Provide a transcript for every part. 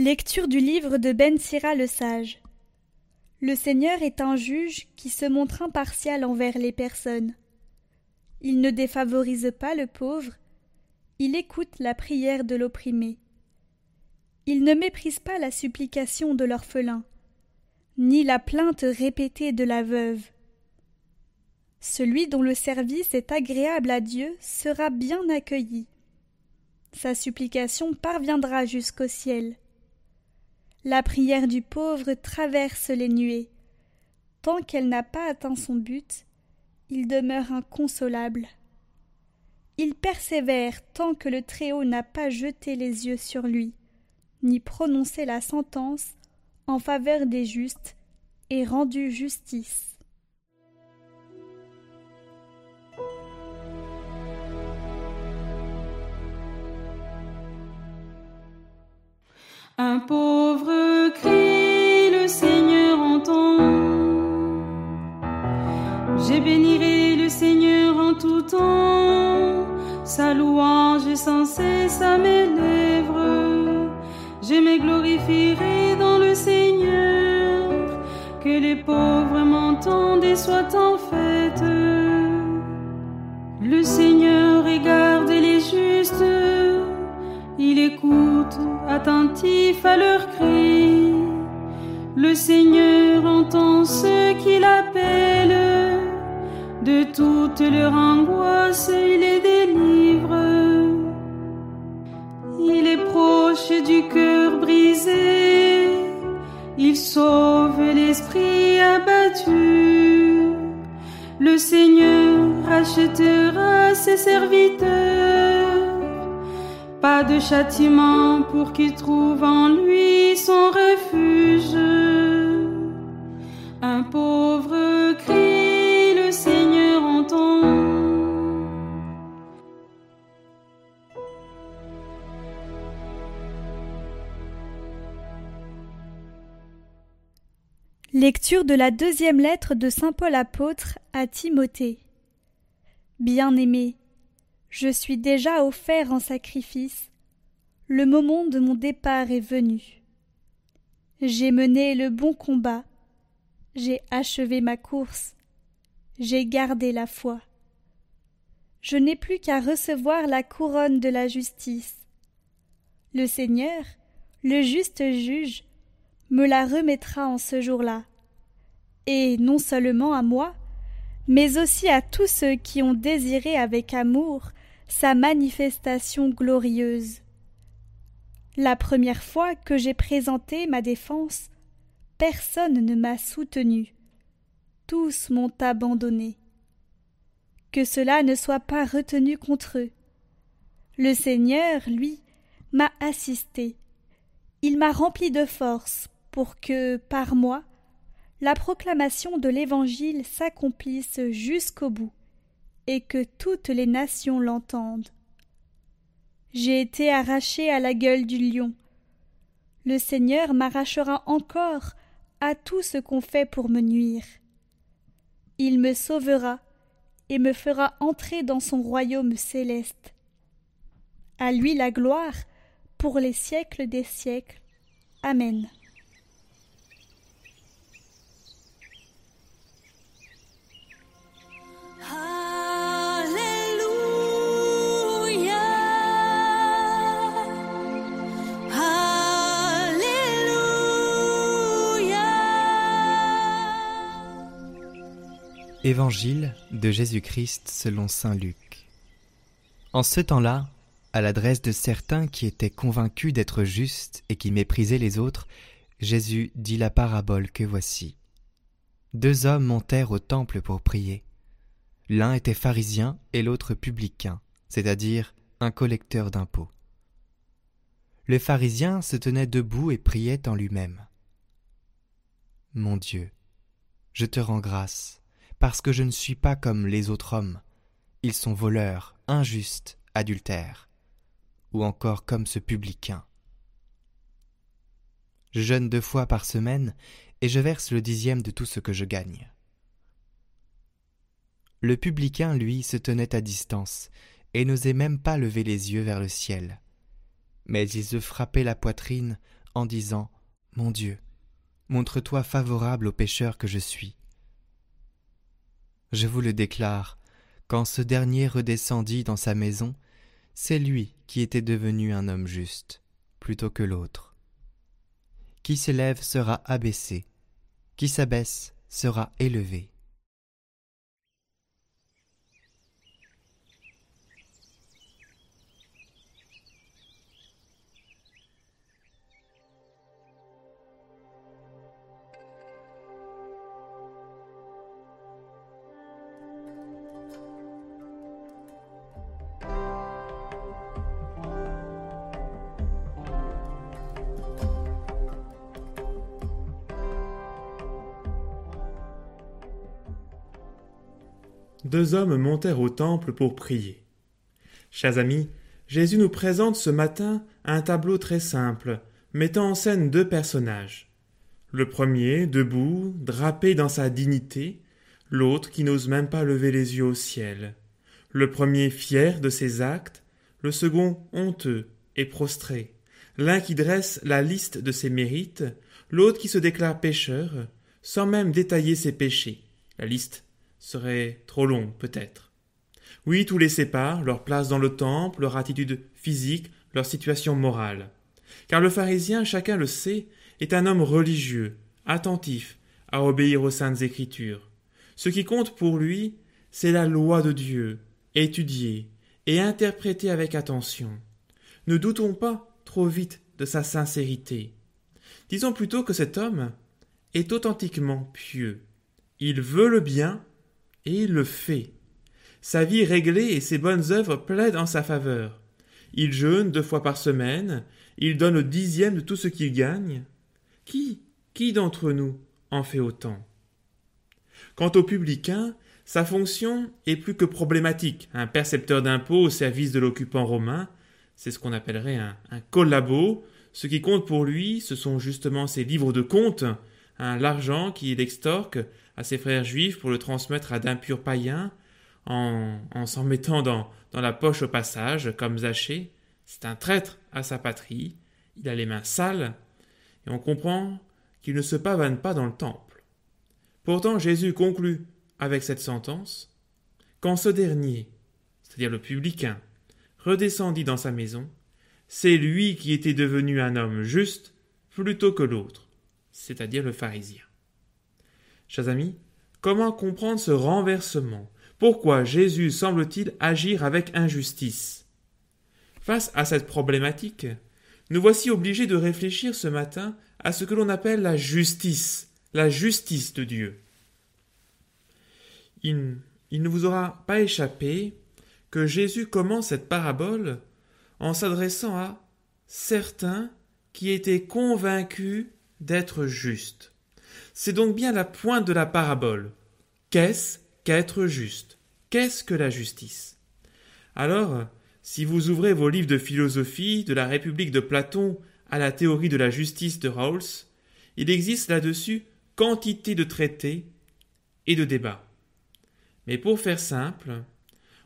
Lecture du livre de Ben Sira le sage. Le Seigneur est un juge qui se montre impartial envers les personnes. Il ne défavorise pas le pauvre, il écoute la prière de l'opprimé. Il ne méprise pas la supplication de l'orphelin, ni la plainte répétée de la veuve. Celui dont le service est agréable à Dieu sera bien accueilli. Sa supplication parviendra jusqu'au ciel. La prière du pauvre traverse les nuées. Tant qu'elle n'a pas atteint son but, il demeure inconsolable. Il persévère tant que le Très-Haut n'a pas jeté les yeux sur lui, ni prononcé la sentence en faveur des justes et rendu justice. Un pauvre cri, le Seigneur entend. J'ai bénirai le Seigneur en tout temps. Sa louange est sans cesse à mes lèvres. Je me glorifierai dans le Seigneur. Que les pauvres m'entendent et soient en fête. Le Seigneur attentif à leurs cris. Le Seigneur entend ceux qui l'appellent. De toute leur angoisse, il les délivre. Il est proche du cœur brisé. Il sauve l'esprit abattu. Le Seigneur rachètera ses serviteurs. Pas de châtiment pour qu'il trouve en lui son refuge. Un pauvre cri, le Seigneur entend. Lecture de la deuxième lettre de Saint Paul apôtre à Timothée. Bien-aimé, je suis déjà offert en sacrifice, le moment de mon départ est venu. J'ai mené le bon combat, j'ai achevé ma course, j'ai gardé la foi. Je n'ai plus qu'à recevoir la couronne de la justice. Le Seigneur, le juste juge, me la remettra en ce jour-là, et non seulement à moi, mais aussi à tous ceux qui ont désiré avec amour sa manifestation glorieuse. La première fois que j'ai présenté ma défense, personne ne m'a soutenu. Tous m'ont abandonné. Que cela ne soit pas retenu contre eux. Le Seigneur, lui, m'a assisté. Il m'a rempli de force pour que, par moi, la proclamation de l'Évangile s'accomplisse jusqu'au bout, et que toutes les nations l'entendent. J'ai été arraché à la gueule du lion. Le Seigneur m'arrachera encore à tout ce qu'on fait pour me nuire. Il me sauvera et me fera entrer dans son royaume céleste. À lui la gloire pour les siècles des siècles. Amen. Évangile de Jésus-Christ selon Saint Luc. En ce temps-là, à l'adresse de certains qui étaient convaincus d'être justes et qui méprisaient les autres, Jésus dit la parabole que voici. Deux hommes montèrent au temple pour prier. L'un était pharisien et l'autre publicain, c'est-à-dire un collecteur d'impôts. Le pharisien se tenait debout et priait en lui-même. Mon Dieu, je te rends grâce parce que je ne suis pas comme les autres hommes. Ils sont voleurs, injustes, adultères, ou encore comme ce publicain. Je jeûne deux fois par semaine et je verse le dixième de tout ce que je gagne. Le publicain, lui, se tenait à distance, et n'osait même pas lever les yeux vers le ciel. Mais il se frappait la poitrine en disant Mon Dieu, montre-toi favorable au pécheur que je suis. Je vous le déclare, quand ce dernier redescendit dans sa maison, c'est lui qui était devenu un homme juste, plutôt que l'autre. Qui s'élève sera abaissé, qui s'abaisse sera élevé. Deux hommes montèrent au temple pour prier. Chers amis, Jésus nous présente ce matin un tableau très simple, mettant en scène deux personnages. Le premier, debout, drapé dans sa dignité, l'autre qui n'ose même pas lever les yeux au ciel. Le premier fier de ses actes, le second honteux et prostré. L'un qui dresse la liste de ses mérites, l'autre qui se déclare pécheur, sans même détailler ses péchés. La liste serait trop long, peut-être. Oui, tous les séparent, leur place dans le temple, leur attitude physique, leur situation morale. Car le pharisien, chacun le sait, est un homme religieux, attentif à obéir aux saintes écritures. Ce qui compte pour lui, c'est la loi de Dieu, étudiée et interprétée avec attention. Ne doutons pas trop vite de sa sincérité. Disons plutôt que cet homme est authentiquement pieux. Il veut le bien le fait. Sa vie réglée et ses bonnes œuvres plaident en sa faveur. Il jeûne deux fois par semaine, il donne le dixième de tout ce qu'il gagne. Qui, qui d'entre nous en fait autant? Quant au publicain, sa fonction est plus que problématique. Un percepteur d'impôts au service de l'occupant romain, c'est ce qu'on appellerait un, collabo. Ce qui compte pour lui, ce sont justement ses livres de comptes, l'argent qu'il extorque à ses frères juifs pour le transmettre à d'impurs païens, en, en s'en mettant dans, dans la poche au passage, comme Zachée. C'est un traître à sa patrie, il a les mains sales, et on comprend qu'il ne se pavane pas dans le temple. Pourtant Jésus conclut avec cette sentence Quand ce dernier, c'est-à-dire le publicain, redescendit dans sa maison, c'est lui qui était devenu un homme juste plutôt que l'autre, c'est-à-dire le pharisien. Chers amis, comment comprendre ce renversement? Pourquoi Jésus semble-t-il agir avec injustice? Face à cette problématique, nous voici obligés de réfléchir ce matin à ce que l'on appelle la justice, la justice de Dieu. Il, ne vous aura pas échappé que Jésus commence cette parabole en s'adressant à certains qui étaient convaincus d'être justes. C'est donc bien la pointe de la parabole. Qu'est-ce qu'être juste? Qu'est-ce que la justice? Alors, si vous ouvrez vos livres de philosophie, de la République de Platon à la théorie de la justice de Rawls, il existe là-dessus quantité de traités et de débats. Mais pour faire simple,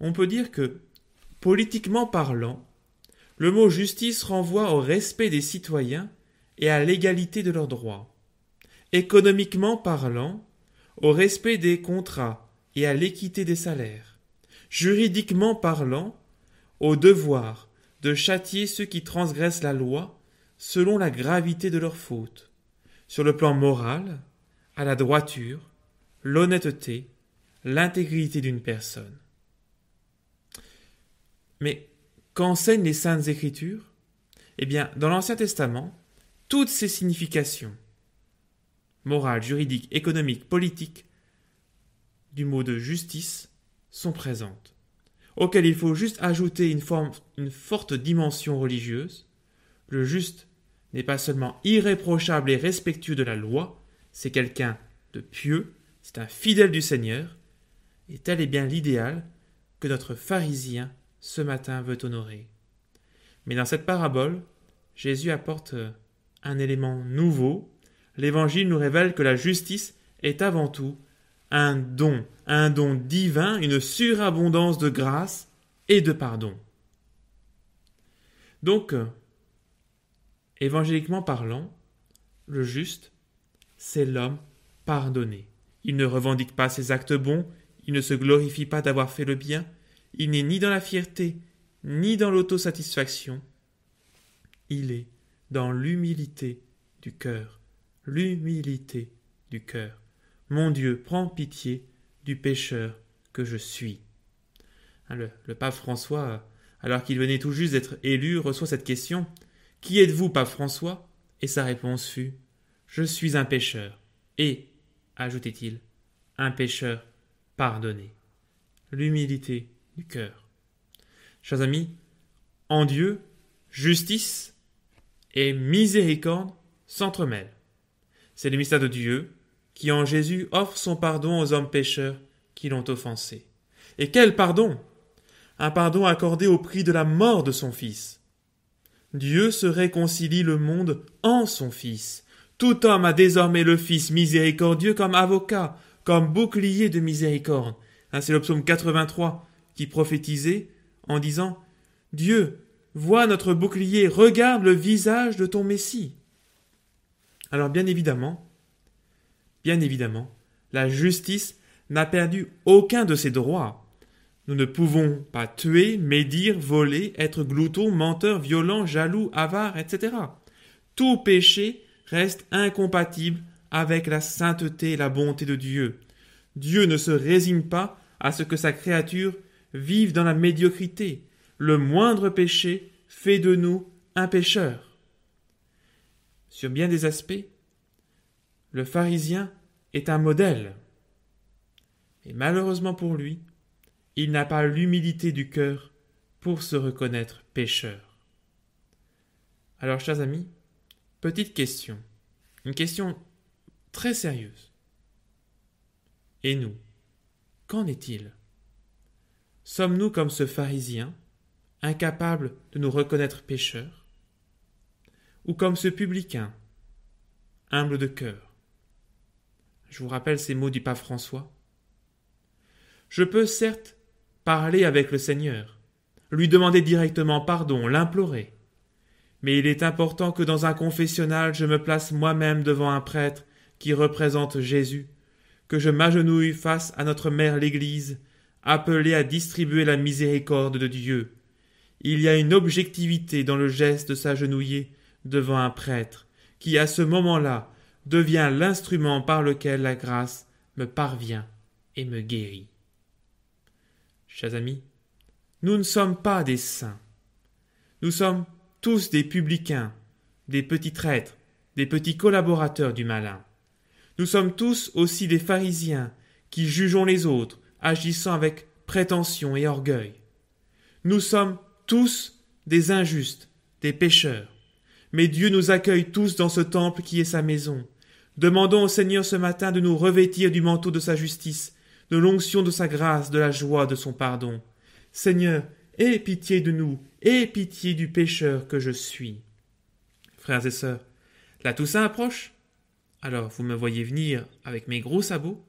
on peut dire que, politiquement parlant, le mot justice renvoie au respect des citoyens et à l'égalité de leurs droits économiquement parlant, au respect des contrats et à l'équité des salaires, juridiquement parlant, au devoir de châtier ceux qui transgressent la loi selon la gravité de leurs fautes, sur le plan moral, à la droiture, l'honnêteté, l'intégrité d'une personne. Mais qu'enseignent les saintes écritures? Eh bien, dans l'Ancien Testament, toutes ces significations, morale, juridique, économique, politique du mot de justice sont présentes, auxquelles il faut juste ajouter une, une forte dimension religieuse. Le juste n'est pas seulement irréprochable et respectueux de la loi, c'est quelqu'un de pieux, c'est un fidèle du Seigneur, et tel est bien l'idéal que notre pharisien ce matin veut honorer. Mais dans cette parabole, Jésus apporte un élément nouveau l'Évangile nous révèle que la justice est avant tout un don, un don divin, une surabondance de grâce et de pardon. Donc, évangéliquement parlant, le juste, c'est l'homme pardonné. Il ne revendique pas ses actes bons, il ne se glorifie pas d'avoir fait le bien, il n'est ni dans la fierté, ni dans l'autosatisfaction. Il est dans l'humilité du cœur, l'humilité du cœur. Mon Dieu, prends pitié du pécheur que je suis. Hein, le, pape François, alors qu'il venait tout juste d'être élu, reçoit cette question Qui êtes-vous, pape François? Et sa réponse fut Je suis un pécheur. Et, ajoutait-il, un pécheur pardonné. L'humilité du cœur. Chers amis, en Dieu, justice et miséricorde s'entremêlent. C'est le mystère de Dieu qui en Jésus offre son pardon aux hommes pécheurs qui l'ont offensé. Et quel pardon? Un pardon accordé au prix de la mort de son Fils. Dieu se réconcilie le monde en son Fils. Tout homme a désormais le Fils miséricordieux comme avocat, comme bouclier de miséricorde. Hein, c'est le psaume 83 qui prophétisait en disant Dieu, vois notre bouclier, regarde le visage de ton Messie. Alors bien évidemment, bien évidemment, la justice n'a perdu aucun de ses droits. Nous ne pouvons pas tuer, médire, voler, être glouton, menteur, violent, jaloux, avare, etc. Tout péché reste incompatible avec la sainteté et la bonté de Dieu. Dieu ne se résigne pas à ce que sa créature vive dans la médiocrité. Le moindre péché fait de nous un pécheur. Sur bien des aspects, le pharisien est un modèle. Et malheureusement pour lui, il n'a pas l'humilité du cœur pour se reconnaître pécheur. Alors, chers amis, petite question, une question très sérieuse. Et nous, qu'en est-il? Sommes-nous comme ce pharisien, incapable de nous reconnaître pécheurs? Ou comme ce publicain, humble de cœur Je vous rappelle ces mots du pape François. Je peux certes parler avec le Seigneur, lui demander directement pardon, l'implorer, mais il est important que dans un confessionnal je me place moi-même devant un prêtre qui représente Jésus, que je m'agenouille face à notre mère l'Église, appelée à distribuer la miséricorde de Dieu. Il y a une objectivité dans le geste de s'agenouiller devant un prêtre, qui à ce moment-là devient l'instrument par lequel la grâce me parvient et me guérit. Chers amis, nous ne sommes pas des saints. Nous sommes tous des publicains, des petits traîtres, des petits collaborateurs du malin. Nous sommes tous aussi des pharisiens qui jugeons les autres, agissant avec prétention et orgueil. Nous sommes tous des injustes, des pécheurs. Mais Dieu nous accueille tous dans ce temple qui est sa maison. Demandons au Seigneur ce matin de nous revêtir du manteau de sa justice, de l'onction de sa grâce, de la joie de son pardon. Seigneur, aie pitié de nous, aie pitié du pécheur que je suis. Frères et sœurs, la Toussaint approche. Alors vous me voyez venir avec mes gros sabots.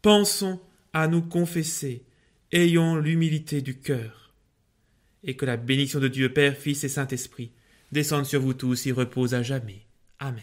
Pensons à nous confesser, ayons l'humilité du cœur. Et que la bénédiction de Dieu Père, Fils et Saint-Esprit descende sur vous tous et repose à jamais. Amen.